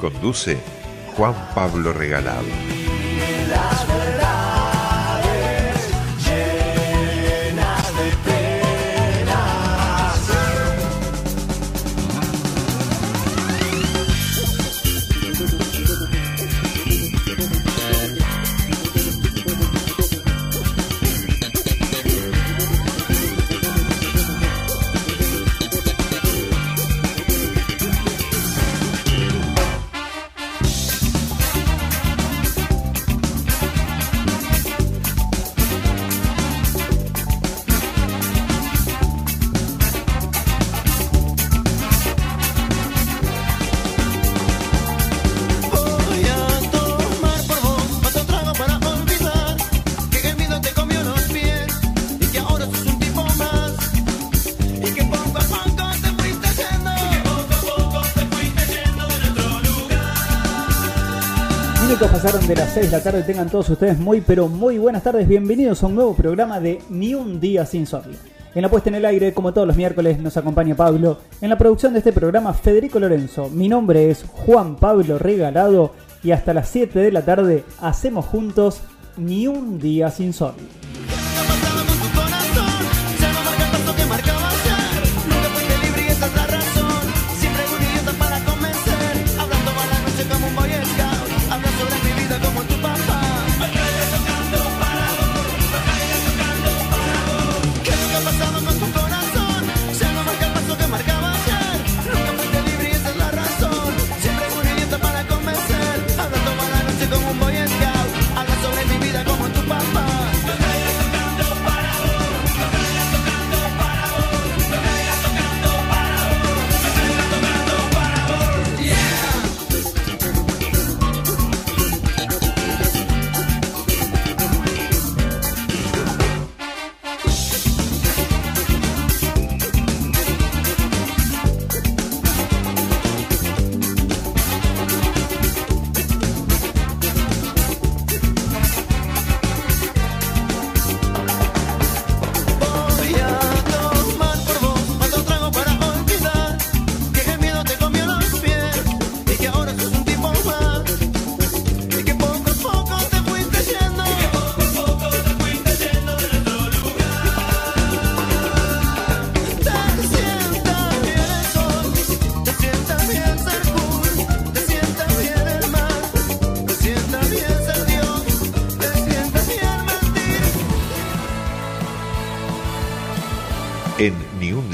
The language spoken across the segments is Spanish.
Conduce Juan Pablo Regalado. Pasaron de las 6 de la tarde. Tengan todos ustedes muy, pero muy buenas tardes. Bienvenidos a un nuevo programa de Ni un día sin sol. En la puesta en el aire, como todos los miércoles, nos acompaña Pablo. En la producción de este programa, Federico Lorenzo. Mi nombre es Juan Pablo Regalado. Y hasta las 7 de la tarde hacemos juntos Ni un día sin sol.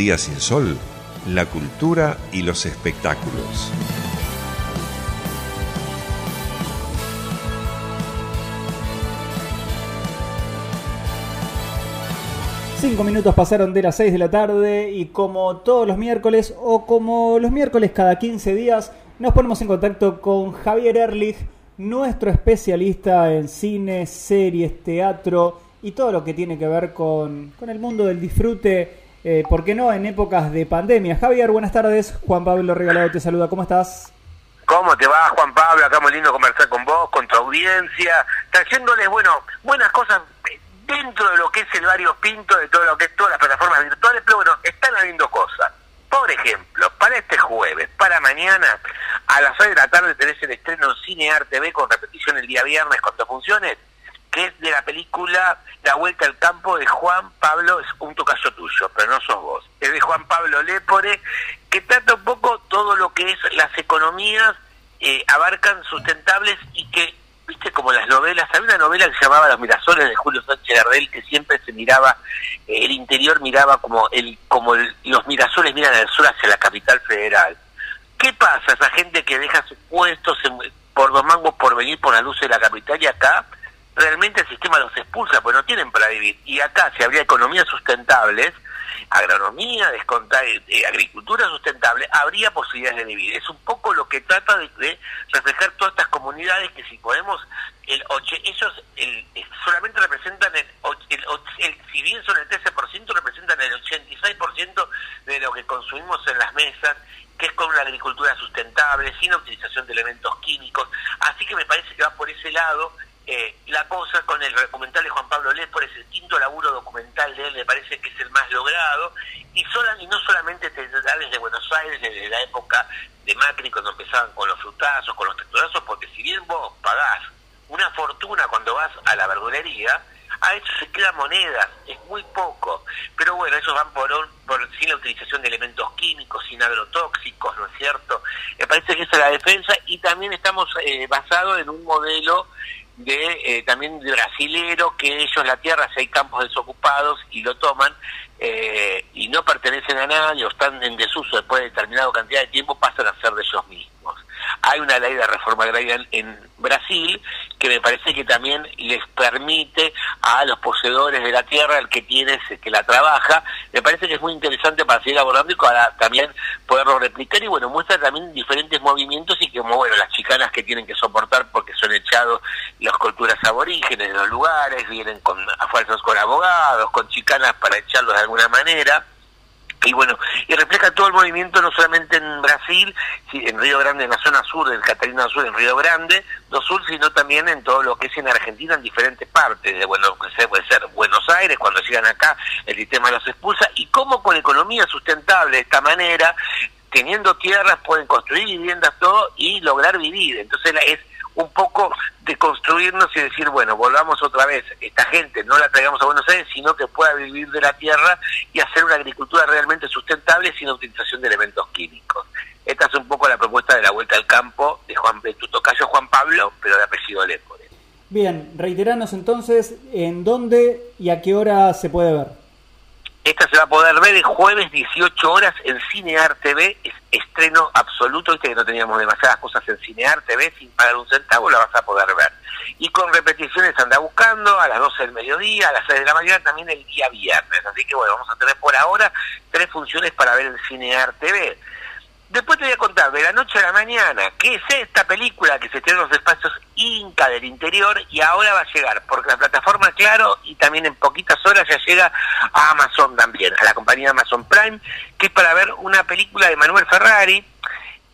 Día sin sol, la cultura y los espectáculos. Cinco minutos pasaron de las 6 de la tarde y como todos los miércoles o como los miércoles cada 15 días nos ponemos en contacto con Javier Erlich, nuestro especialista en cine, series, teatro y todo lo que tiene que ver con, con el mundo del disfrute eh, ¿por qué no en épocas de pandemia? Javier, buenas tardes. Juan Pablo Regalado te saluda. ¿Cómo estás? ¿Cómo te va, Juan Pablo? Acá muy lindo conversar con vos, con tu audiencia, trayéndoles, bueno, buenas cosas dentro de lo que es el Barrio Pinto, de todo lo que es todas las plataformas virtuales, pero bueno, están habiendo cosas. Por ejemplo, para este jueves, para mañana, a las 6 de la tarde tenés el estreno en Cine Arte B con repetición el día viernes cuando funcione que es de la película La Vuelta al Campo de Juan Pablo, es un tocayo tuyo, pero no sos vos, es de Juan Pablo Lepore, que trata un poco todo lo que es las economías, eh, abarcan sustentables y que, viste, como las novelas, había una novela que se llamaba Los Mirasoles de Julio Sánchez Gardel, que siempre se miraba, eh, el interior miraba como el como los mirasoles miran al sur hacia la capital federal. ¿Qué pasa esa gente que deja sus puestos por dos mangos por venir por la luz de la capital y acá realmente el sistema los expulsa, porque no tienen para vivir. Y acá, si habría economías sustentables, agronomía, descontar eh, agricultura sustentable, habría posibilidades de vivir. Es un poco lo que trata de, reflejar todas estas comunidades que si podemos, el ellos el, solamente representan el, el, si bien son el 13%, representan el 86% de lo que consumimos en las mesas que es con una agricultura sustentable, sin utilización de elementos químicos. Así que me parece que va por ese lado eh, la cosa con el documental de Juan Pablo por ese quinto laburo documental de él, me parece que es el más logrado, y, sola, y no solamente desde Buenos Aires, desde la época de Macri, cuando empezaban con los frutazos, con los texturazos, porque si bien vos pagás una fortuna cuando vas a la verdulería, a eso se quedan monedas, es muy poco. Pero bueno, esos van por, por sin la utilización de elementos químicos, sin agrotóxicos, ¿no es cierto? Me parece que esa es la defensa y también estamos eh, basados en un modelo de eh, también de brasilero que ellos la tierra si hay campos desocupados y lo toman eh, y no pertenecen a nadie o están en desuso después de determinada cantidad de tiempo pasan a ser de ellos mismos. Hay una ley de reforma agraria en, Brasil que me parece que también les permite a los poseedores de la tierra, el que tiene, el que la trabaja, me parece que es muy interesante para seguir abordando y para también poderlo replicar y bueno, muestra también diferentes movimientos y como bueno, las chicanas que tienen que soportar porque son echados las culturas aborígenes de los lugares, vienen con a fuerzas con abogados, con chicanas para echarlos de alguna manera y bueno, y refleja todo el movimiento no solamente en Brasil, en Río Grande, en la zona sur del Catalina Sur, en Río Grande, do Sur, sino también en todo lo que es en Argentina, en diferentes partes, de bueno, puede ser Buenos Aires, cuando llegan acá, el sistema los expulsa, y cómo con economía sustentable de esta manera, teniendo tierras, pueden construir viviendas, todo, y lograr vivir. Entonces es un poco de construirnos y decir, bueno, volvamos otra vez, esta gente no la traigamos a Buenos Aires, sino que pueda vivir de la tierra y hacer una agricultura realmente sustentable sin utilización de elementos químicos. Esta es un poco la propuesta de la vuelta al campo de Juan de tu Juan Pablo, pero de apellido Lepore. Bien, reiteranos entonces en dónde y a qué hora se puede ver. Esta se va a poder ver el jueves 18 horas en Cinear TV, es estreno absoluto, viste que no teníamos demasiadas cosas en Cinear TV, sin pagar un centavo la vas a poder ver. Y con repeticiones anda buscando a las 12 del mediodía, a las 6 de la mañana, también el día viernes. Así que bueno, vamos a tener por ahora tres funciones para ver en Cinear TV. Después te voy a contar de la noche a la mañana qué es esta película que se tiene en los espacios Inca del interior y ahora va a llegar porque la plataforma Claro y también en poquitas horas ya llega a Amazon también, a la compañía Amazon Prime, que es para ver una película de Manuel Ferrari.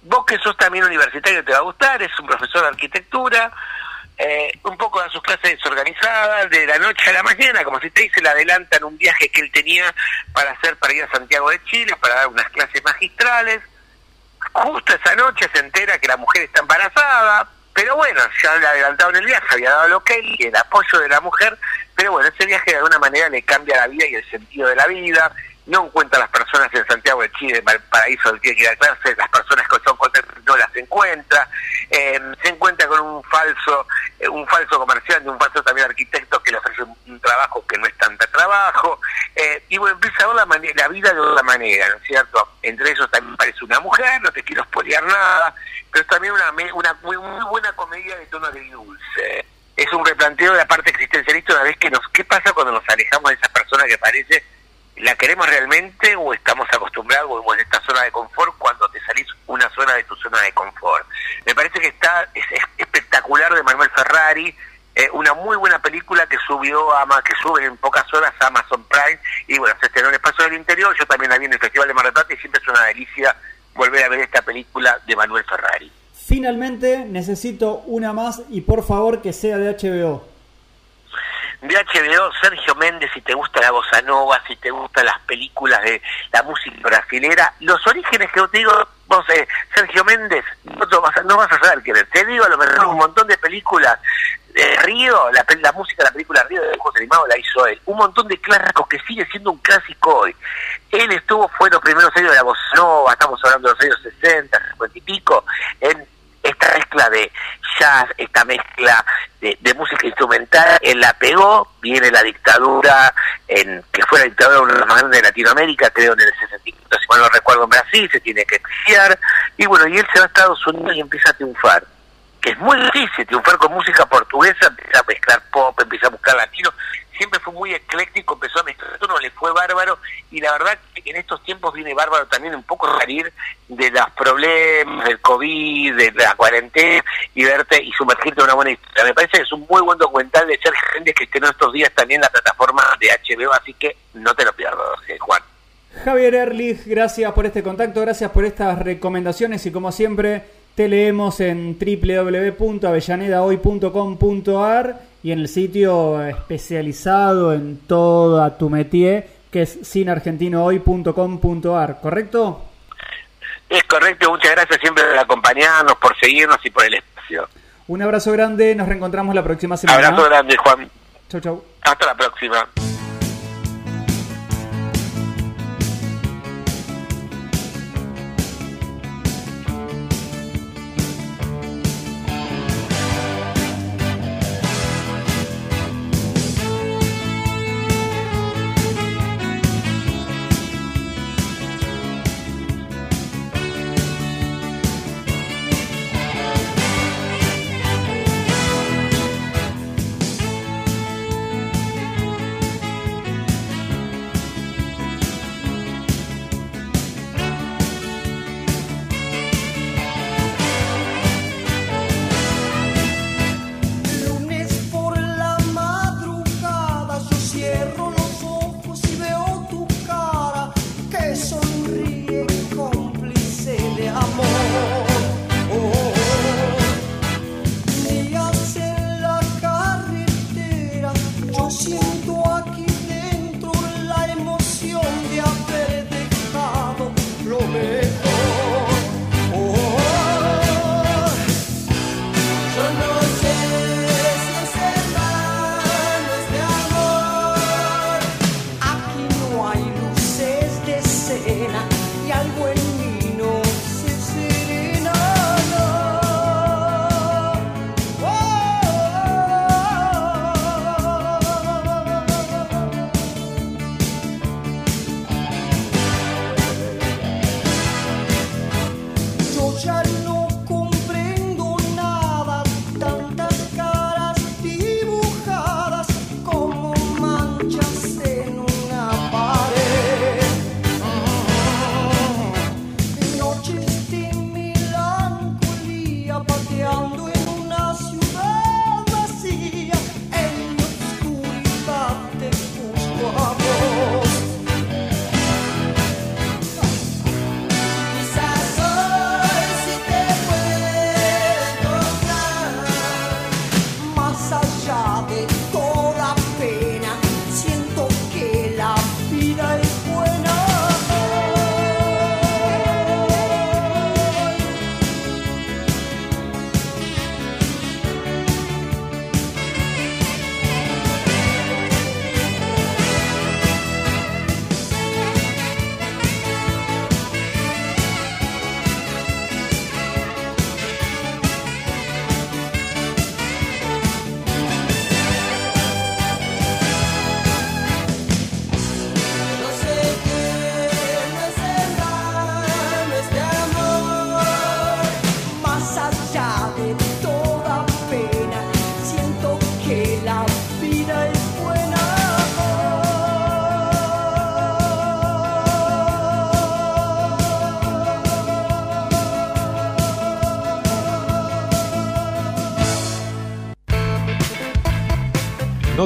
Vos que sos también universitario te va a gustar, es un profesor de arquitectura, eh, un poco de sus clases desorganizadas, de la noche a la mañana, como si te dice, le adelantan un viaje que él tenía para hacer para ir a Santiago de Chile, para dar unas clases magistrales Justo esa noche se entera que la mujer está embarazada, pero bueno, ya le adelantado en el viaje, había dado lo que él, el apoyo de la mujer, pero bueno, ese viaje de alguna manera le cambia la vida y el sentido de la vida, no encuentra las personas en Santiago de Chile, que tiene que ir a clase, las personas que son contentas no las encuentra, eh, se encuentra con un falso eh, un falso comerciante, un falso también arquitecto que le ofrece un, trabajo que no es tanta trabajo, eh, y bueno, empieza a ver la, vida de otra manera, ¿no es cierto? Entre ellos también parece una mujer, no te quiero espolear nada, pero es también una, muy, muy buena comedia de tono de dulce. Es un replanteo de la parte existencialista una vez que nos, ¿qué pasa cuando nos alejamos de esa persona que parece ¿La queremos realmente o estamos acostumbrados o en esta zona de confort cuando te salís una zona de tu zona de confort? Me parece que está es, espectacular de Manuel Ferrari, eh, una muy buena película que subió a que sube en pocas horas a Amazon Prime y bueno, se estrenó en Espacio del Interior, yo también la vi en el Festival de Mar y siempre es una delicia volver a ver esta película de Manuel Ferrari. Finalmente necesito una más y por favor que sea de HBO de HBO, Sergio Méndez, si te gusta la bossa nova, si te gustan las películas de la música brasilera, los orígenes que te digo, vos, eh, Sergio Méndez, no, vas a, no vas a saber quién Te digo, a lo mejor un montón de películas. de Río, la, la música de la película Río de dibujos animados la hizo él. Un montón de clásicos que sigue siendo un clásico hoy. Él estuvo, fue los primeros años de la bossa nova, estamos hablando de los años 60, 50 y pico, en esta mezcla de jazz, esta mezcla de, música instrumental, él la pegó, viene la dictadura, en que fue la dictadura una de las más grandes de Latinoamérica, creo en el 65, si mal no recuerdo en Brasil, se tiene que exiliar, y bueno, y él se va a Estados Unidos y empieza a triunfar, que es muy difícil triunfar con música portuguesa, empieza a mezclar pop, empieza a buscar latino, siempre fue muy ecléctico, empezó a mezclar no le fue bárbaro, y la verdad que en estos tiempos viene bárbaro también un poco salir de los problemas del COVID, de la cuarentena y verte y sumergirte en una buena historia. Me parece que es un muy buen documental de ser gente que estén estos días también en la plataforma de HBO, así que no te lo pierdas, eh, Juan. Javier Erlich, gracias por este contacto, gracias por estas recomendaciones y como siempre te leemos en www.avellanedahoy.com.ar y en el sitio especializado en toda tu métier que es cineargentinohoy.com.ar, ¿correcto? Es correcto, muchas gracias siempre por acompañarnos, por seguirnos y por el espacio. Un abrazo grande, nos reencontramos la próxima semana. Abrazo grande, Juan. Chau, chau. Hasta la próxima.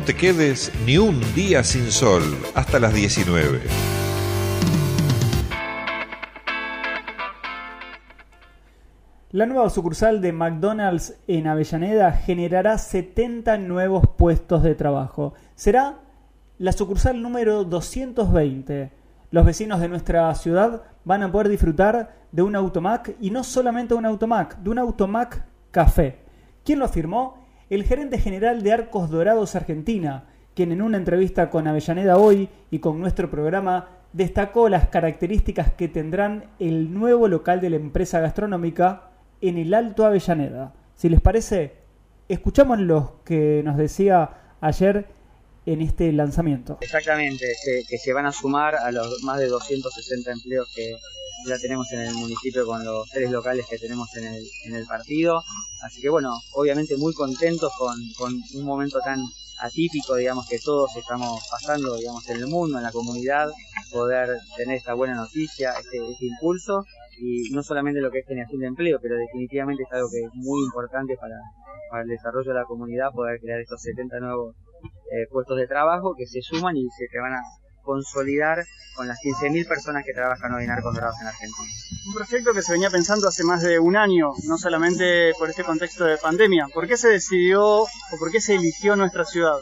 No te quedes ni un día sin sol hasta las 19. La nueva sucursal de McDonald's en Avellaneda generará 70 nuevos puestos de trabajo. Será la sucursal número 220. Los vecinos de nuestra ciudad van a poder disfrutar de un Automac y no solamente un Automac, de un Automac Café. ¿Quién lo afirmó? El gerente general de Arcos Dorados Argentina, quien en una entrevista con Avellaneda hoy y con nuestro programa destacó las características que tendrán el nuevo local de la empresa gastronómica en el Alto Avellaneda. Si les parece, escuchamos lo que nos decía ayer en este lanzamiento. Exactamente, que, se van a sumar a los más de 260 empleos que ya tenemos en el municipio con los tres locales que tenemos en el, en el partido. Así que bueno, obviamente muy contentos con, un momento tan atípico, digamos, que todos estamos pasando, digamos, en el mundo, en la comunidad, poder tener esta buena noticia, este, este impulso, y no solamente lo que es generación de empleo, pero definitivamente es algo que es muy importante para, el desarrollo de la comunidad, poder crear estos 70 nuevos eh, puestos de trabajo que se suman y se van a consolidar con las 15.000 personas que trabajan hoy en Arcos Dorados en Argentina. Un proyecto que se venía pensando hace más de un año, no solamente por este contexto de pandemia. ¿Por qué se decidió o por qué se eligió nuestra ciudad?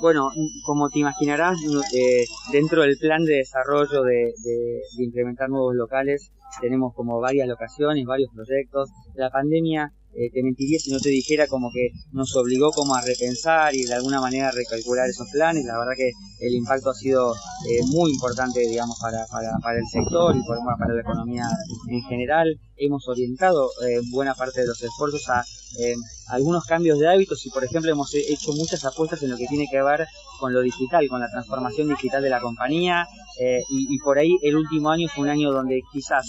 Bueno, como te imaginarás, eh, dentro del plan de desarrollo de, de implementar nuevos locales, tenemos como varias locaciones, varios proyectos. La pandemia eh, te mentiría si no te dijera como que nos obligó como a repensar y de alguna manera recalcular esos planes. La verdad que el impacto ha sido eh, muy importante, digamos, para, para, para, el sector y por, para la economía en general. Hemos orientado eh, buena parte de los esfuerzos a eh, algunos cambios de hábitos y, por ejemplo, hemos hecho muchas apuestas en lo que tiene que ver con lo digital, con la transformación digital de la compañía eh, y, por ahí el último año fue un año donde quizás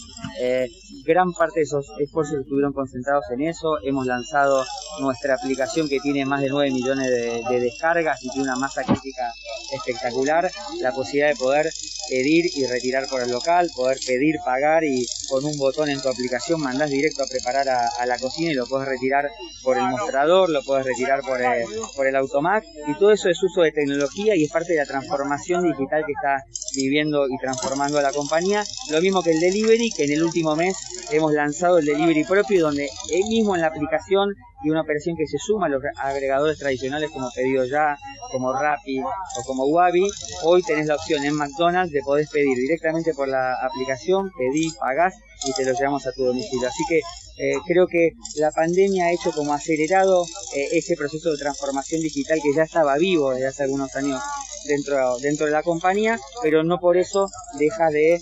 gran parte de esos esfuerzos estuvieron concentrados en eso. Hemos lanzado nuestra aplicación que tiene más de 9 millones de descargas y tiene una masa crítica espectacular, la posibilidad de poder pedir y retirar por el local, poder pedir, pagar y con un botón en tu aplicación mandás directo a preparar a, a la cocina y lo puedes retirar por el mostrador, lo puedes retirar por el, por el automac. Y todo eso es uso de tecnología y es parte de la transformación digital que está viviendo y transformando a la compañía. Lo mismo que el delivery, que en el último mes hemos lanzado el delivery propio donde él mismo en la aplicación y una operación que se suma a los agregadores tradicionales como Pedido Ya, como Rappi o como Wabi, hoy tenés la opción en McDonald's de poder pedir directamente por la aplicación, pedí, pagás y te lo llevamos a tu domicilio. Así que eh, creo que la pandemia ha hecho como acelerado eh, ese proceso de transformación digital que ya estaba vivo desde hace algunos años dentro, dentro de la compañía, pero no por eso deja de...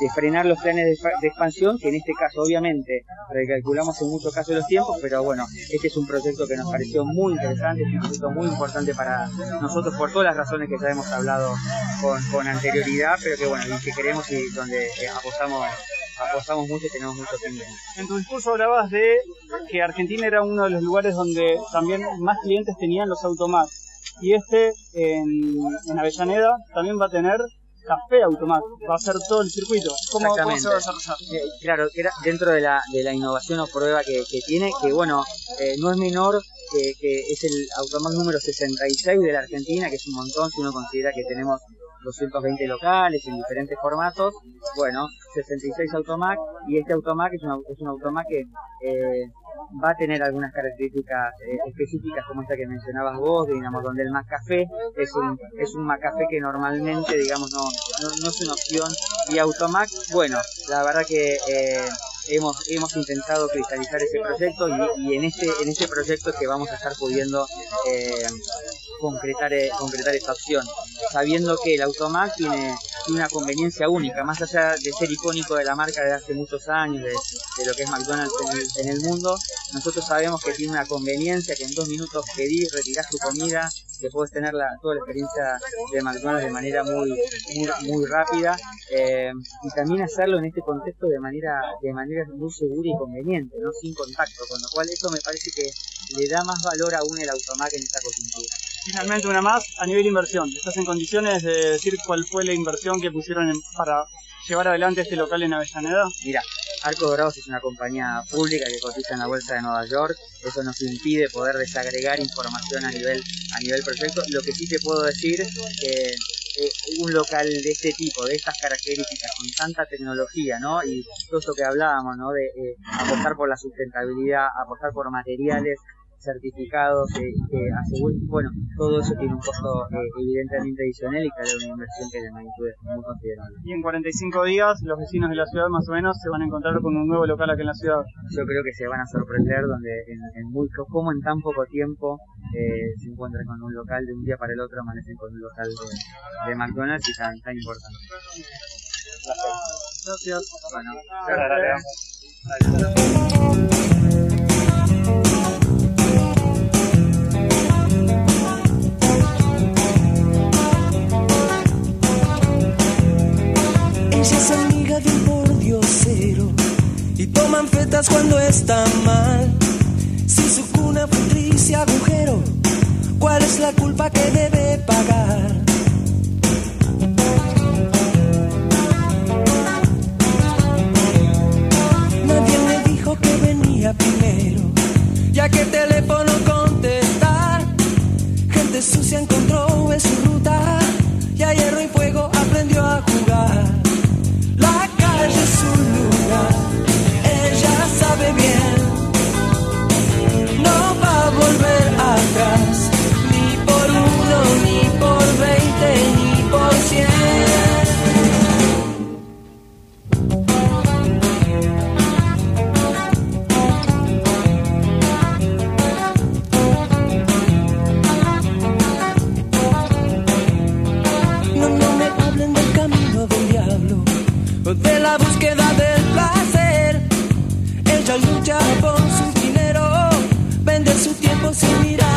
De frenar los planes de, de, expansión, que en este caso obviamente recalculamos en muchos casos los tiempos, pero bueno, este es un proyecto que nos pareció muy interesante, es un proyecto muy importante para nosotros por todas las razones que ya hemos hablado con, con anterioridad, pero que bueno, y que queremos y donde eh, apostamos apostamos mucho y tenemos mucho tiempo. En tu discurso hablabas de que Argentina era uno de los lugares donde también más clientes tenían los automac. Y este en, en Avellaneda también va a tener café automático, va a ser todo el circuito. ¿Cómo, cómo se va a desarrollar? Eh, claro, era dentro de la, de la innovación o prueba que, que tiene, que bueno, eh, no es menor que, que, es el automac número 66 de la Argentina, que es un montón si uno considera que tenemos 220 locales en diferentes formatos, bueno, 66 automac y este automac es, una, es un automac que eh, va a tener algunas características eh, específicas como esta que mencionabas vos, digamos, donde el Macafé es un, es un Macafé que normalmente, digamos, no, no, no es una opción. Y Automac, bueno, la verdad que eh, hemos, hemos intentado cristalizar ese proyecto y, y, en, este, en este proyecto es que vamos a estar pudiendo eh, concretar, eh, concretar esta opción, sabiendo que el Automac tiene, una conveniencia única, más allá de ser icónico de la marca desde hace muchos años, de, de lo que es McDonald's en el, en el, mundo, nosotros sabemos que tiene una conveniencia, que en dos minutos pedís, retirás tu comida, que puedes tener la, toda la experiencia de McDonald's de manera muy, muy, muy rápida eh, y también hacerlo en este contexto de manera, de manera muy segura y conveniente, ¿no? sin contacto, con lo cual eso me parece que le da más valor aún el automac en esta coyuntura. Finalmente una más, a nivel inversión, ¿estás en condiciones de decir cuál fue la inversión que pusieron en, para llevar adelante este local en Avellaneda? Mira, Arco Dorados es una compañía pública que cotiza en la bolsa de Nueva York. Eso nos impide poder desagregar información a nivel a nivel proyecto. Lo que sí te puedo decir que eh, un local de este tipo, de estas características, con tanta tecnología, ¿no? Y todo eso que hablábamos, ¿no? De eh, apostar por la sustentabilidad, apostar por materiales certificados que, que aseguren, bueno, todo eso tiene un costo eh, evidentemente adicional y claro, una inversión que de magnitud es muy considerable. Y en 45 días los vecinos de la ciudad más o menos se van a encontrar con un nuevo local aquí en la ciudad. Yo creo que se van a sorprender donde en, en muy, como en tan poco tiempo eh, se encuentran con un local de un día para el otro, amanecen con un local de, de McDonald's y tan, tan importante. Gracias. Gracias. Bueno, gracias. se hacen amiga de un pordiosero y toman fetas cuando está mal. Si su cuna fue triste agujero, ¿cuál es la culpa que debe pagar? Nadie me dijo que venía primero, ya que teléfono contestar, gente sucia en la búsqueda del placer. Ella lucha por su dinero, vende su tiempo sin mirar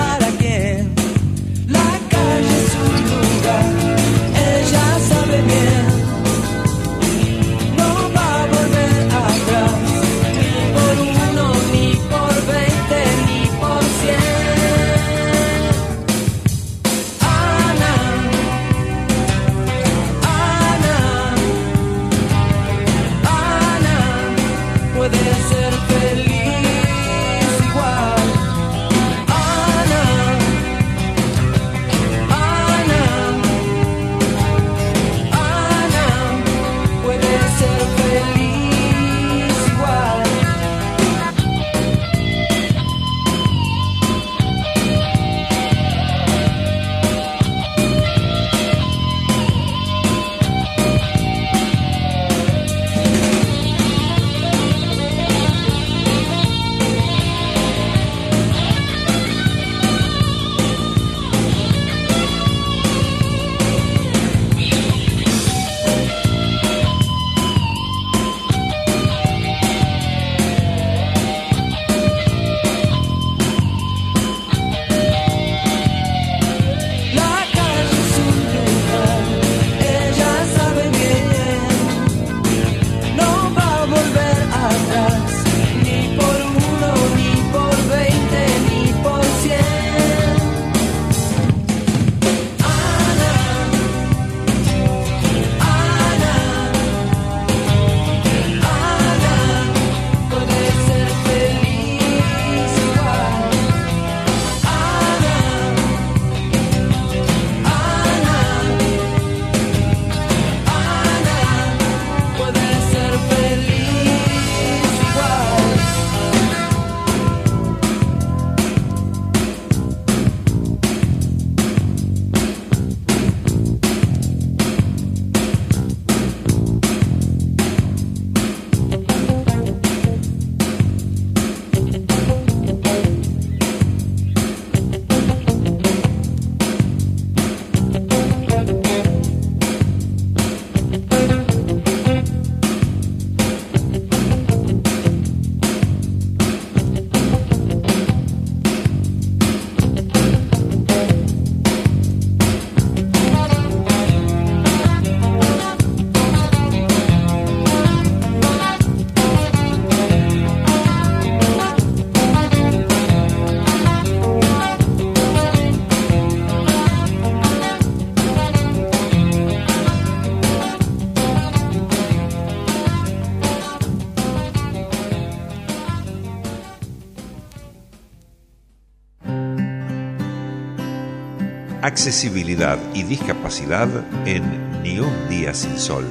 Accesibilidad y discapacidad en Ni un día sin sol.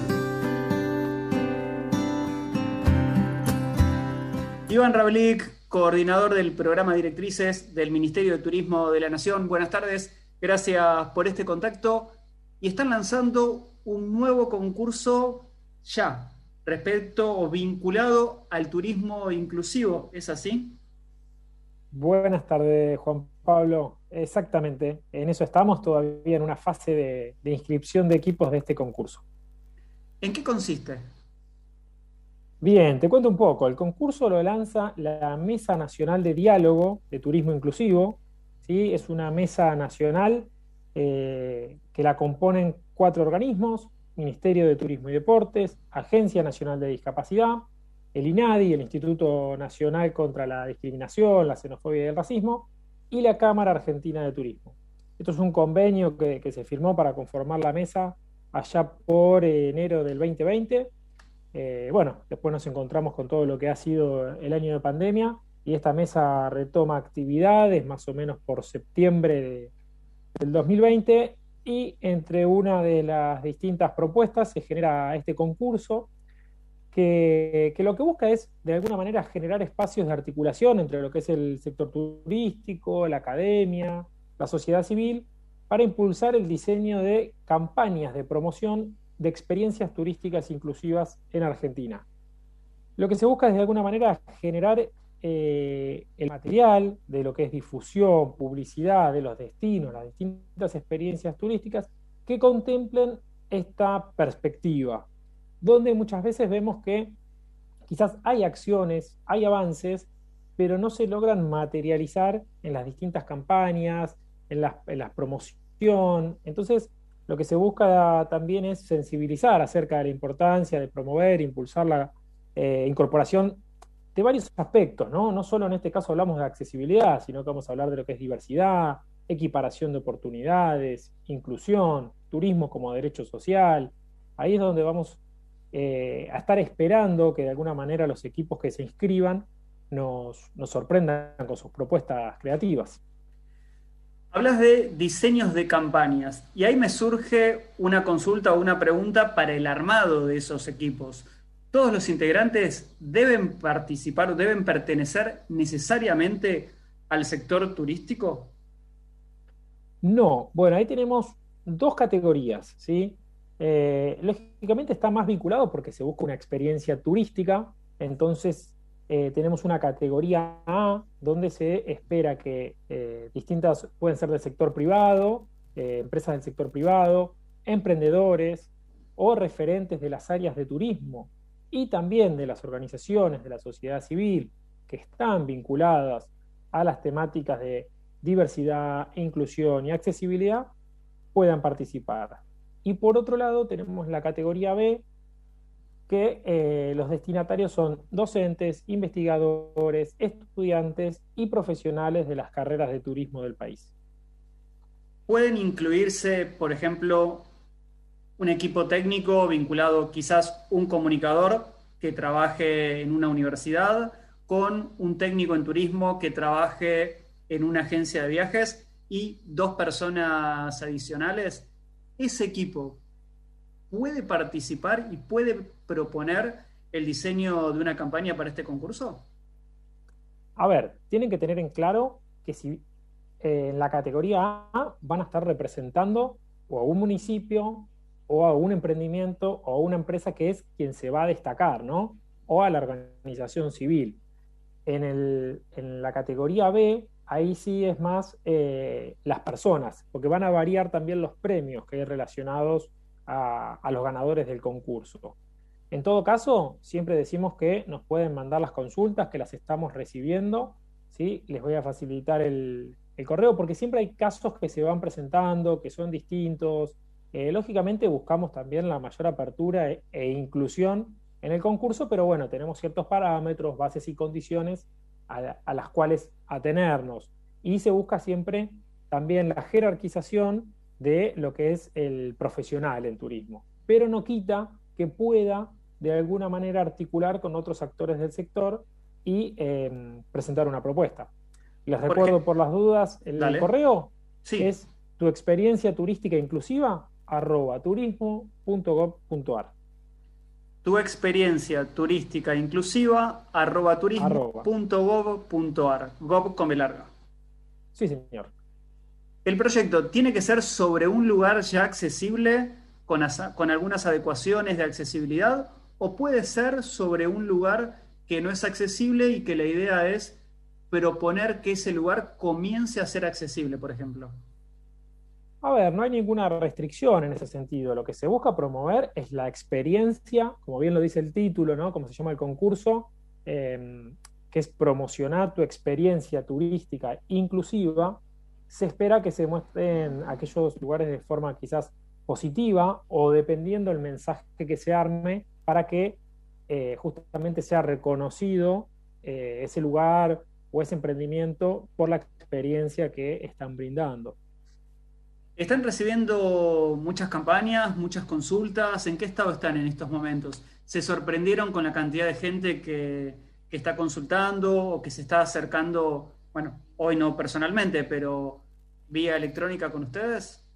Iván Rablik, coordinador del programa Directrices del Ministerio de Turismo de la Nación. Buenas tardes, gracias por este contacto. Y están lanzando un nuevo concurso ya, respecto o vinculado al turismo inclusivo, ¿es así? Buenas tardes, Juan Pablo. Exactamente, en eso estamos todavía en una fase de, de inscripción de equipos de este concurso. ¿En qué consiste? Bien, te cuento un poco. El concurso lo lanza la Mesa Nacional de Diálogo de Turismo Inclusivo. ¿sí? Es una mesa nacional eh, que la componen cuatro organismos, Ministerio de Turismo y Deportes, Agencia Nacional de Discapacidad, el INADI, el Instituto Nacional contra la Discriminación, la Xenofobia y el Racismo, y la Cámara Argentina de Turismo. Esto es un convenio que, se firmó para conformar la mesa allá por enero del 2020. Eh, bueno, después nos encontramos con todo lo que ha sido el año de pandemia y esta mesa retoma actividades más o menos por septiembre de, del 2020 y entre una de las distintas propuestas se genera este concurso que, lo que busca es, de alguna manera, generar espacios de articulación entre lo que es el sector turístico, la academia, la sociedad civil, para impulsar el diseño de campañas de promoción de experiencias turísticas inclusivas en Argentina. Lo que se busca es, de alguna manera, generar eh, el material de lo que es difusión, publicidad de los destinos, las distintas experiencias turísticas que contemplen esta perspectiva donde muchas veces vemos que quizás hay acciones, hay avances, pero no se logran materializar en las distintas campañas, en la, promoción. Entonces, lo que se busca también es sensibilizar acerca de la importancia de promover, impulsar la eh, incorporación de varios aspectos, ¿no? No solo en este caso hablamos de accesibilidad, sino que vamos a hablar de lo que es diversidad, equiparación de oportunidades, inclusión, turismo como derecho social. Ahí es donde vamos eh, a estar esperando que de alguna manera los equipos que se inscriban nos, sorprendan con sus propuestas creativas. Hablas de diseños de campañas y ahí me surge una consulta o una pregunta para el armado de esos equipos. ¿Todos los integrantes deben participar o deben pertenecer necesariamente al sector turístico? No, bueno, ahí tenemos dos categorías, ¿sí? Eh, lógicamente está más vinculado porque se busca una experiencia turística, entonces eh, tenemos una categoría A donde se espera que eh, distintas, pueden ser del sector privado, empresas del sector privado, emprendedores o referentes de las áreas de turismo y también de las organizaciones de la sociedad civil que están vinculadas a las temáticas de diversidad, inclusión y accesibilidad puedan participar. Y por otro lado tenemos la categoría B, que eh, los destinatarios son docentes, investigadores, estudiantes y profesionales de las carreras de turismo del país. ¿Pueden incluirse, por ejemplo, un equipo técnico vinculado quizás un comunicador que trabaje en una universidad con un técnico en turismo que trabaje en una agencia de viajes y dos personas adicionales? Ese equipo puede participar y puede proponer el diseño de una campaña para este concurso? A ver, tienen que tener en claro que si eh, en la categoría A van a estar representando o a un municipio o a un emprendimiento o a una empresa que es quien se va a destacar, ¿no? O a la organización civil. En, la categoría B, ahí sí es más eh, las personas, porque van a variar también los premios que hay relacionados a, los ganadores del concurso. En todo caso, siempre decimos que nos pueden mandar las consultas, que las estamos recibiendo. ¿sí? Les voy a facilitar el, correo porque siempre hay casos que se van presentando, que son distintos. Eh, lógicamente buscamos también la mayor apertura e, e, inclusión en el concurso, pero bueno, tenemos ciertos parámetros, bases y condiciones a, a las cuales atenernos. Y se busca siempre también la jerarquización de lo que es el profesional en turismo, pero no quita que pueda de alguna manera articular con otros actores del sector y em, presentar una propuesta. Les recuerdo por las dudas, el correo es tu experiencia turística inclusiva arroba turismo.gov.ar. Tu experiencia turística inclusiva arroba turismo.gov.ar. Gov con larga. Sí, señor. El proyecto tiene que ser sobre un lugar ya accesible con, con algunas adecuaciones de accesibilidad o puede ser sobre un lugar que no es accesible y que la idea es proponer que ese lugar comience a ser accesible, por ejemplo. A ver, no hay ninguna restricción en ese sentido. Lo que se busca promover es la experiencia, como bien lo dice el título, ¿no? Como se llama el concurso, em, que es promocionar tu experiencia turística inclusiva se espera que se muestren aquellos lugares de forma quizás positiva o dependiendo del mensaje que se arme para que eh, justamente sea reconocido eh, ese lugar o ese emprendimiento por la experiencia que están brindando. ¿Están recibiendo muchas campañas, muchas consultas? ¿En qué estado están en estos momentos? ¿Se sorprendieron con la cantidad de gente que, está consultando o que se está acercando bueno, hoy no personalmente, pero vía electrónica con ustedes?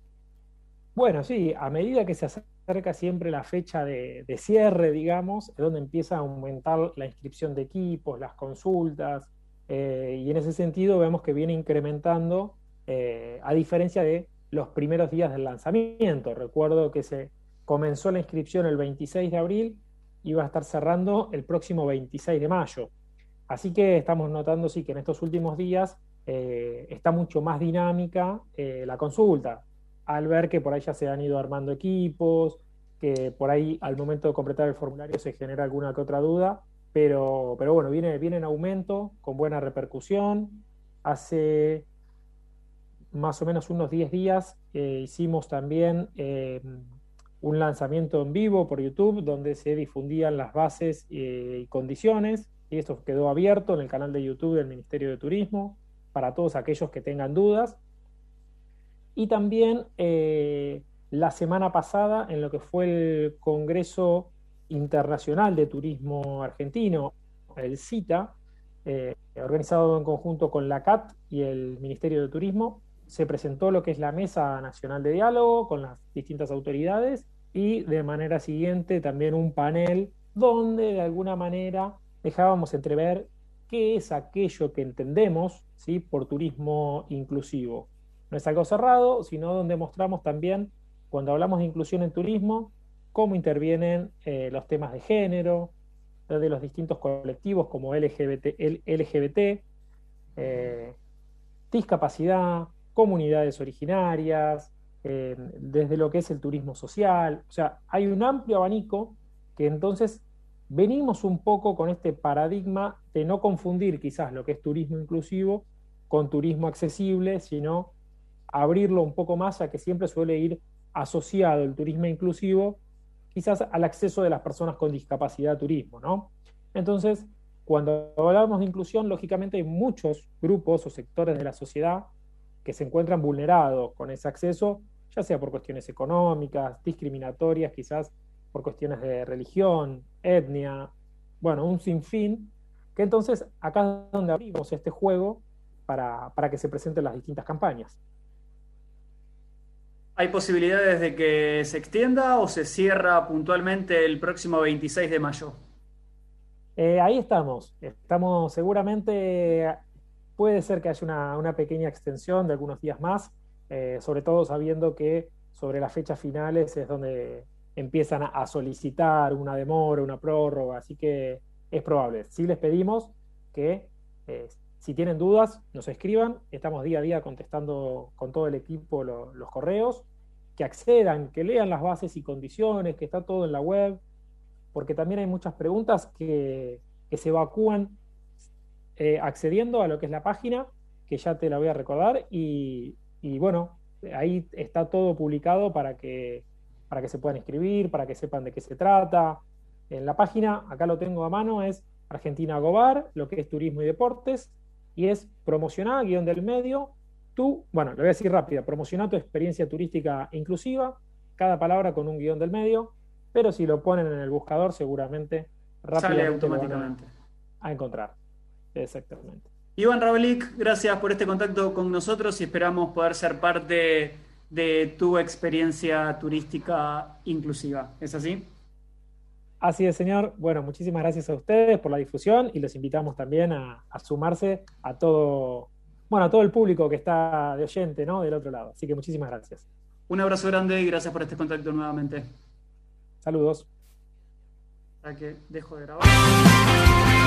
Bueno, sí, a medida que se acerca siempre la fecha de, cierre, digamos, es donde empieza a aumentar la inscripción de equipos, las consultas, eh, y en ese sentido vemos que viene incrementando, eh, a diferencia de los primeros días del lanzamiento. Recuerdo que se comenzó la inscripción el 26 de abril y va a estar cerrando el próximo 26 de mayo. Así que estamos notando, sí, que en estos últimos días eh, está mucho más dinámica eh, la consulta, al ver que por ahí ya se han ido armando equipos, que por ahí al momento de completar el formulario se genera alguna que otra duda, pero, pero bueno, viene, viene en aumento, con buena repercusión. Hace más o menos unos 10 días eh, hicimos también eh, un lanzamiento en vivo por YouTube donde se difundían las bases eh, y condiciones y esto quedó abierto en el canal de YouTube del Ministerio de Turismo para todos aquellos que tengan dudas. Y también la semana pasada en lo que fue el Congreso Internacional de Turismo Argentino, el CITA, organizado en conjunto con la CAT y el Ministerio de Turismo, se presentó lo que es la Mesa Nacional de Diálogo con las distintas autoridades y de manera siguiente también un panel donde de alguna manera dejábamos entrever qué es aquello que entendemos ¿sí? por turismo inclusivo. No es algo cerrado, sino donde mostramos también, cuando hablamos de inclusión en turismo, cómo intervienen eh, los temas de género, de los distintos colectivos como LGBT, LGBT eh, discapacidad, comunidades originarias, eh, desde lo que es el turismo social. O sea, hay un amplio abanico que entonces venimos un poco con este paradigma de no confundir quizás lo que es turismo inclusivo con turismo accesible, sino abrirlo un poco más a que siempre suele ir asociado el turismo inclusivo quizás al acceso de las personas con discapacidad a turismo, ¿no? Entonces, cuando hablamos de inclusión, lógicamente hay muchos grupos o sectores de la sociedad que se encuentran vulnerados con ese acceso, ya sea por cuestiones económicas, discriminatorias, quizás por cuestiones de religión, etnia, bueno, un sinfín, que entonces acá es donde abrimos este juego para, para que se presenten las distintas campañas. ¿Hay posibilidades de que se extienda o se cierra puntualmente el próximo 26 de mayo? Eh, ahí estamos. Estamos seguramente Puede ser que haya una, pequeña extensión de algunos días más, eh, sobre todo sabiendo que sobre las fechas finales es donde empiezan a, solicitar una demora, una prórroga, así que es probable. Sí les pedimos que eh, si tienen dudas nos escriban, estamos día a día contestando con todo el equipo los correos, que accedan, que lean las bases y condiciones, que está todo en la web, porque también hay muchas preguntas que, que se evacúan eh, accediendo a lo que es la página, que ya te la voy a recordar, y, bueno, ahí está todo publicado para que, para que se puedan inscribir, para que sepan de qué se trata. En la página, acá lo tengo a mano, es Argentina Gobar, lo que es turismo y deportes, y es promocionar, guion del medio, tú, bueno, lo voy a decir rápida, promocionar tu experiencia turística inclusiva, cada palabra con un guion del medio, pero si lo ponen en el buscador seguramente rápidamente automáticamente. a encontrar. Exactamente. Iván Rabelik, gracias por este contacto con nosotros y esperamos poder ser parte de tu experiencia turística inclusiva. ¿Es así? Así es, señor. Bueno, muchísimas gracias a ustedes por la difusión y los invitamos también a, sumarse a todo, bueno, a todo el público que está de oyente, ¿no? Del otro lado. Así que muchísimas gracias. Un abrazo grande y gracias por este contacto nuevamente. Saludos. Para que dejo de grabar.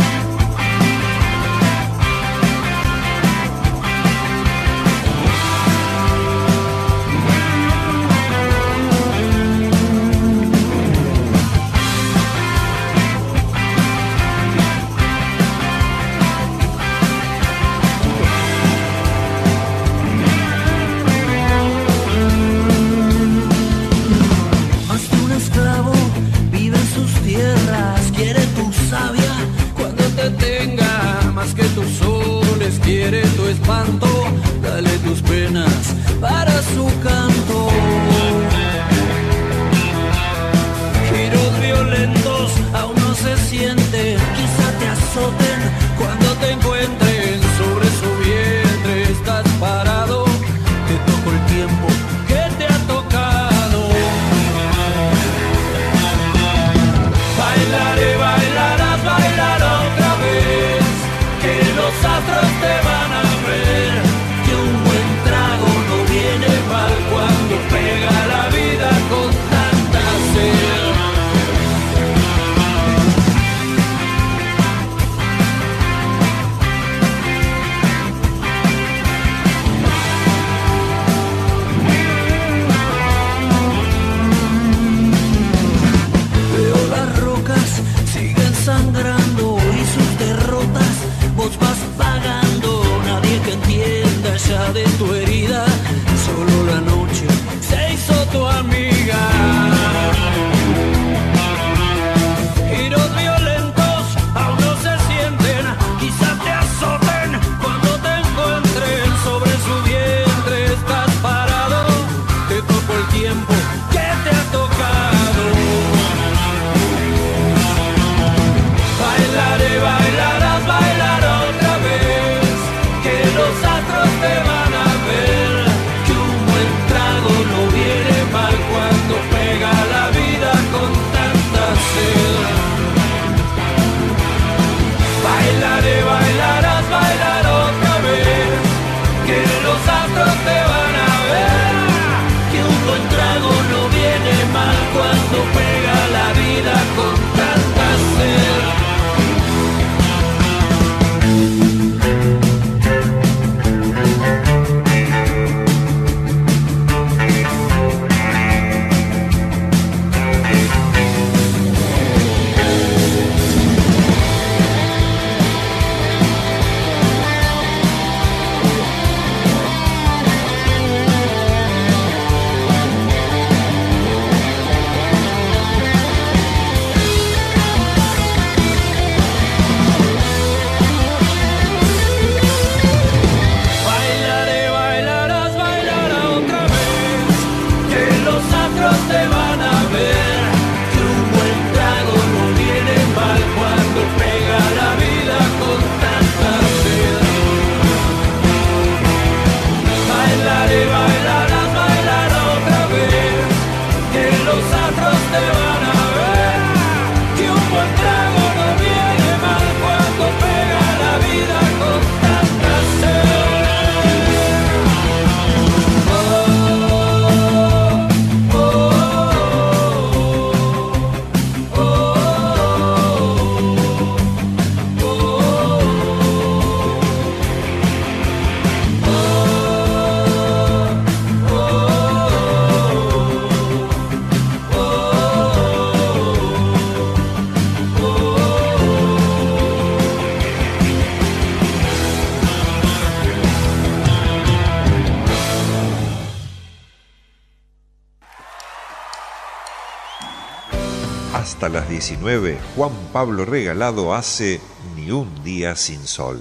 Hasta las 19, Juan Pablo Regalado hace Ni un día sin sol.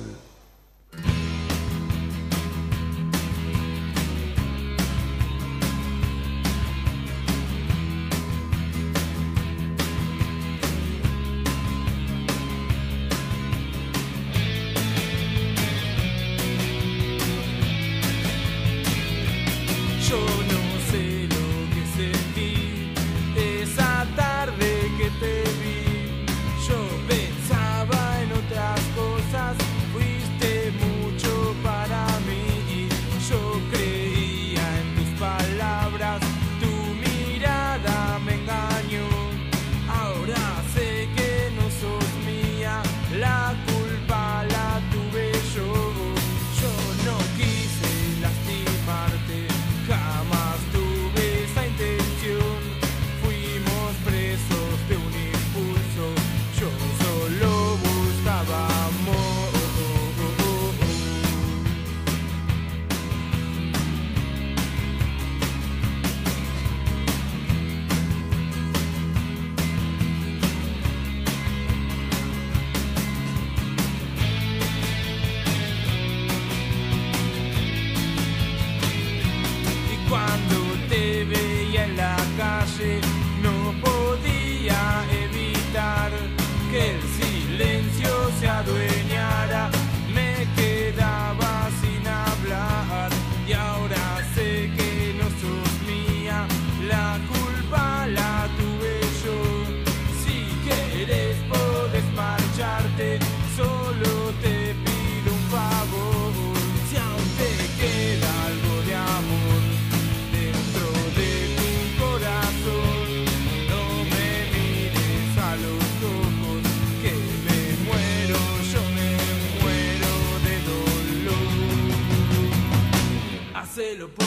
Hacelo por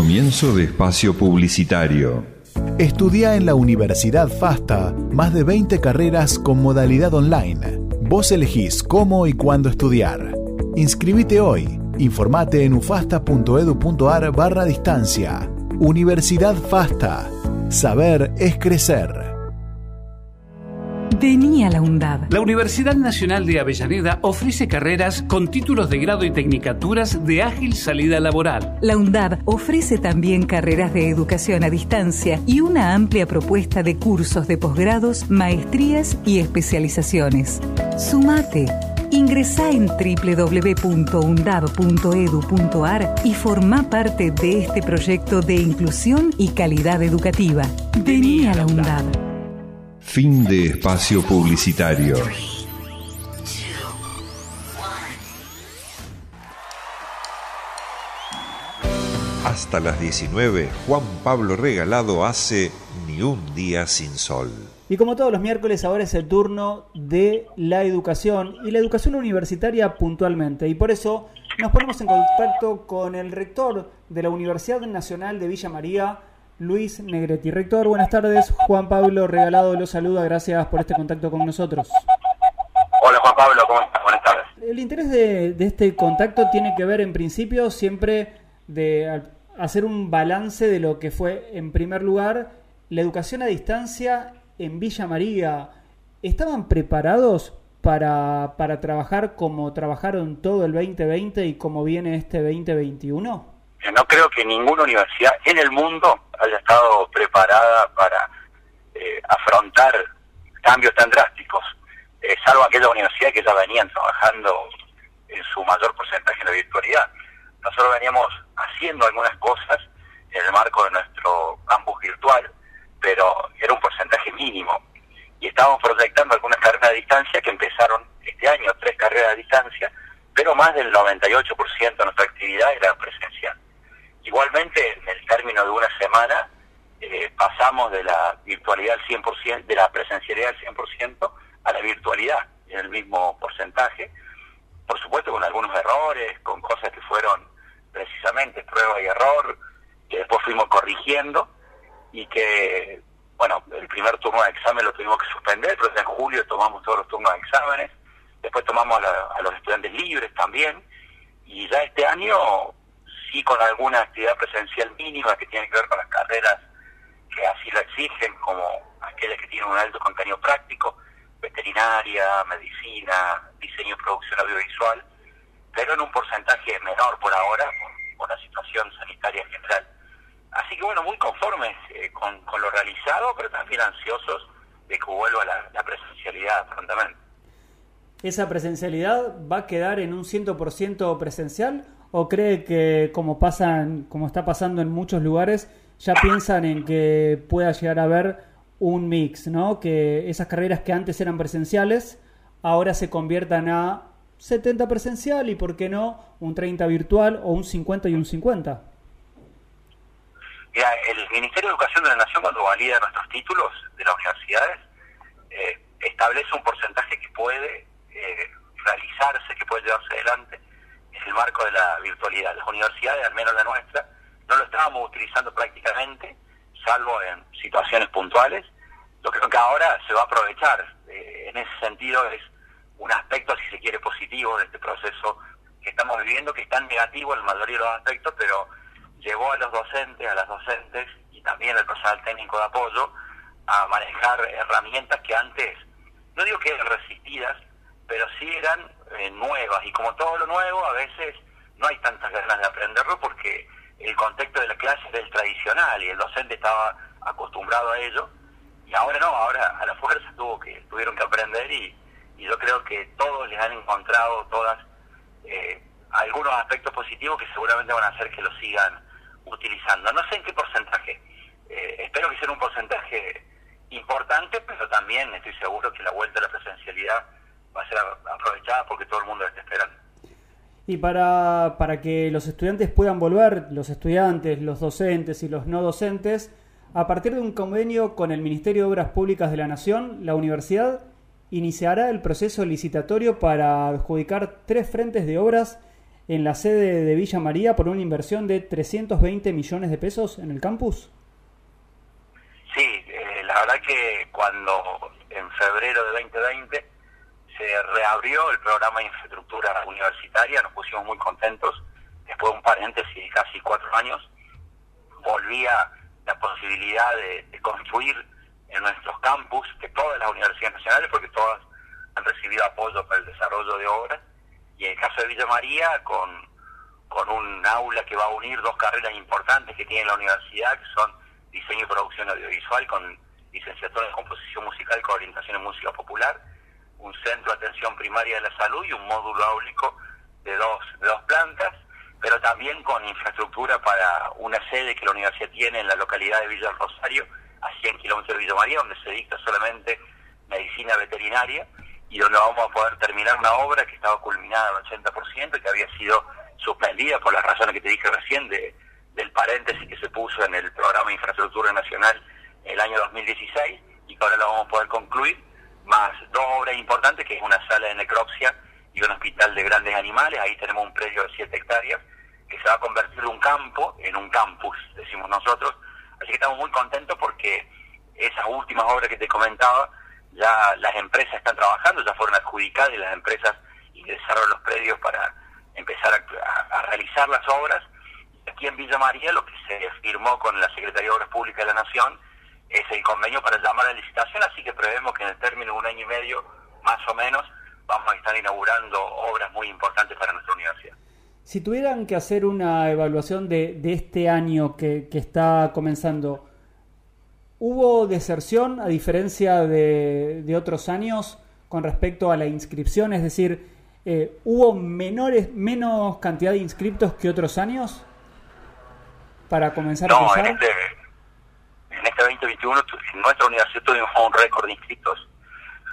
Comienzo de espacio publicitario. Estudia en la Universidad FASTA más de 20 carreras con modalidad online. Vos elegís cómo y cuándo estudiar. Inscribite hoy. Informate en ufasta.edu.ar barra distancia. Universidad FASTA. Saber es crecer. Vení a la UNDAB. La Universidad Nacional de Avellaneda ofrece carreras con títulos de grado y tecnicaturas de ágil salida laboral. La UNDAB ofrece también carreras de educación a distancia y una amplia propuesta de cursos de posgrados, maestrías y especializaciones. Sumate. Ingresá en www.undab.edu.ar y forma parte de este proyecto de inclusión y calidad educativa. Vení a la UNDAB. Fin de espacio publicitario. Hasta las 19, Juan Pablo Regalado hace Ni un día sin sol. Y como todos los miércoles, ahora es el turno de la educación y la educación universitaria puntualmente. Y por eso nos ponemos en contacto con el rector de la Universidad Nacional de Villa María, Luis Negretti. Rector, buenas tardes. Juan Pablo Regalado lo saluda. Gracias por este contacto con nosotros. Hola Juan Pablo, ¿cómo estás? Buenas tardes. El interés de, de este contacto tiene que ver en principio siempre de hacer un balance de lo que fue en primer lugar la educación a distancia en Villa María, ¿estaban preparados para, para trabajar como trabajaron todo el 2020 y como viene este 2021? No creo que ninguna universidad en el mundo haya estado preparada para eh, afrontar cambios tan drásticos, eh, salvo aquellas universidades que ya venían trabajando en su mayor porcentaje en la virtualidad. Nosotros veníamos haciendo algunas cosas en el marco de nuestro campus virtual, pero era un porcentaje mínimo. Y estábamos proyectando algunas carreras a distancia que empezaron este año, tres carreras a distancia, pero más del 98% de nuestra actividad era presencial. Igualmente, en el término de una semana, eh, pasamos de la virtualidad al 100%, de la presencialidad al 100% a la virtualidad en el mismo porcentaje. Por supuesto, con algunos errores, con cosas que fueron precisamente prueba y error, que después fuimos corrigiendo y que, bueno, el primer turno de examen lo tuvimos que suspender, pero en julio tomamos todos los turnos de exámenes, después tomamos a, los estudiantes libres también, y ya este año sí con alguna actividad presencial mínima que tiene que ver con las carreras que así lo exigen, como aquellas que tienen un alto contenido práctico, veterinaria, medicina, diseño y producción audiovisual, pero en un porcentaje menor por ahora, por la situación sanitaria general. Así que bueno, muy conformes eh, con, lo realizado, pero también ansiosos de que vuelva la, presencialidad prontamente. ¿Esa presencialidad va a quedar en un 100% presencial o cree que como pasan, como está pasando en muchos lugares, ya piensan en que pueda llegar a haber un mix, ¿no? Que esas carreras que antes eran presenciales ahora se conviertan a 70 presencial y por qué no un 30 virtual o un 50 y un 50. Mira, el Ministerio de Educación de la Nación, cuando valida nuestros títulos de las universidades, eh, establece un porcentaje que puede eh, realizarse, que puede llevarse adelante el marco de la virtualidad. Las universidades, al menos la nuestra, no lo estábamos utilizando prácticamente, salvo en situaciones puntuales. Lo creo que ahora se va a aprovechar. Eh, en ese sentido es un aspecto, si se quiere, positivo de este proceso que estamos viviendo, que es tan negativo en la mayoría de los aspectos, pero llevó a los docentes, a las docentes y también al personal técnico de apoyo a manejar herramientas que antes, no digo que eran resistidas, pero sí eran eh, nuevas. Y como todo lo nuevo, a veces no hay tantas ganas de aprenderlo porque el contexto de la clase era el tradicional y el docente estaba acostumbrado a ello. Y ahora no, ahora a la fuerza tuvo que, tuvieron que aprender y, y yo creo que todos les han encontrado, todas, eh, algunos aspectos positivos que seguramente van a hacer que lo sigan utilizando. No sé en qué porcentaje. Eh, espero que sea un porcentaje importante, pero también estoy seguro que la vuelta a la presencialidad va a ser aprovechada porque todo el mundo está esperando. Y para, para que los estudiantes puedan volver, los estudiantes, los docentes y los no docentes, a partir de un convenio con el Ministerio de Obras Públicas de la Nación, la universidad iniciará el proceso licitatorio para adjudicar tres frentes de obras en la sede de Villa María por una inversión de 320 millones de pesos en el campus? Sí, eh, la verdad que cuando en febrero de 2020 se reabrió el programa de infraestructura universitaria, nos pusimos muy contentos, después de un paréntesis de casi cuatro años, volvía la posibilidad de, construir en nuestros campus, de todas las universidades nacionales, porque todas han recibido apoyo para el desarrollo de obras, y en el caso de Villa María, con, un aula que va a unir dos carreras importantes que tiene la universidad, que son diseño y producción audiovisual con licenciatura en composición musical con orientación en música popular, un centro de atención primaria de la salud y un módulo áulico de dos, de dos plantas, pero también con infraestructura para una sede que la universidad tiene en la localidad de Villa Rosario, a 100 kilómetros de Villa María, donde se dicta solamente medicina veterinaria y donde vamos a poder terminar una obra que estaba culminada al 80% y que había sido suspendida por las razones que te dije recién de, del paréntesis que se puso en el programa de infraestructura nacional el año 2016 y que ahora lo vamos a poder concluir, más dos obras importantes, que es una sala de necropsia y un hospital de grandes animales, ahí tenemos un predio de 7 hectáreas, que se va a convertir un campo en un campus, decimos nosotros, así que estamos muy contentos porque esas últimas obras que te comentaba, ya las empresas están trabajando, ya fueron adjudicadas y las empresas ingresaron los predios para empezar a realizar las obras. Aquí en Villa María lo que se firmó con la Secretaría de Obras Públicas de la Nación es el convenio para llamar a licitación, así que prevemos que en el término de un año y medio, más o menos, vamos a estar inaugurando obras muy importantes para nuestra universidad. Si tuvieran que hacer una evaluación de, de este año que, que, está comenzando, ¿hubo deserción a diferencia de, de, otros años con respecto a la inscripción? Es decir, eh, ¿hubo menores, menos cantidad de inscriptos que otros años para comenzar no, a? En este, en este 2021 en nuestra universidad tuvimos un récord de inscriptos.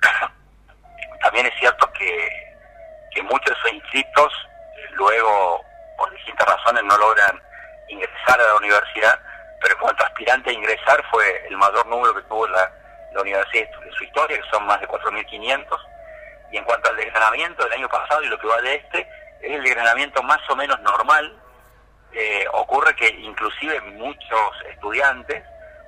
También es cierto que, que muchos de esos inscriptos luego, por distintas razones, no logran ingresar a la universidad, pero en cuanto a aspirante a ingresar fue el mayor número que tuvo la, la universidad en su historia, que son más de 4.500. Y en cuanto al desgranamiento del año pasado y lo que va de este, es el desgranamiento más o menos normal. Eh, ocurre que inclusive muchos estudiantes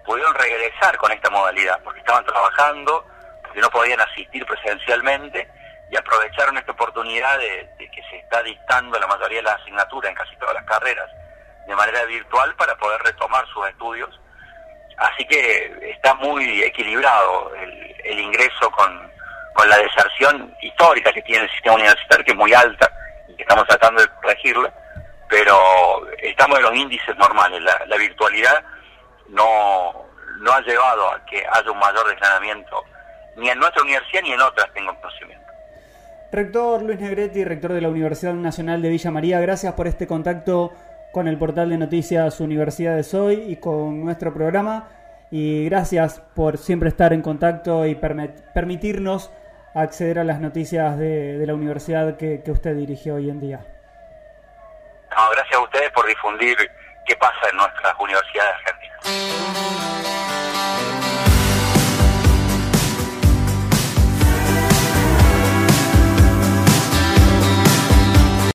pudieron regresar con esta modalidad, porque estaban trabajando, porque no podían asistir presencialmente, y aprovecharon esta oportunidad de, que se está dictando la mayoría de las asignaturas en casi todas las carreras de manera virtual para poder retomar sus estudios. Así que está muy equilibrado el, ingreso con, con, la deserción histórica que tiene el sistema universitario, que es muy alta y que estamos tratando de corregirla, pero estamos en los índices normales. La virtualidad no, no ha llevado a que haya un mayor desgranamiento ni en nuestra universidad ni en otras, tengo conocimiento. Rector Luis Negretti, rector de la Universidad Nacional de Villa María, gracias por este contacto con el portal de noticias Universidades Hoy y con nuestro programa. Y gracias por siempre estar en contacto y permitirnos acceder a las noticias de, de la universidad que, que, usted dirige hoy en día. No, gracias a ustedes por difundir qué pasa en nuestras universidades argentinas.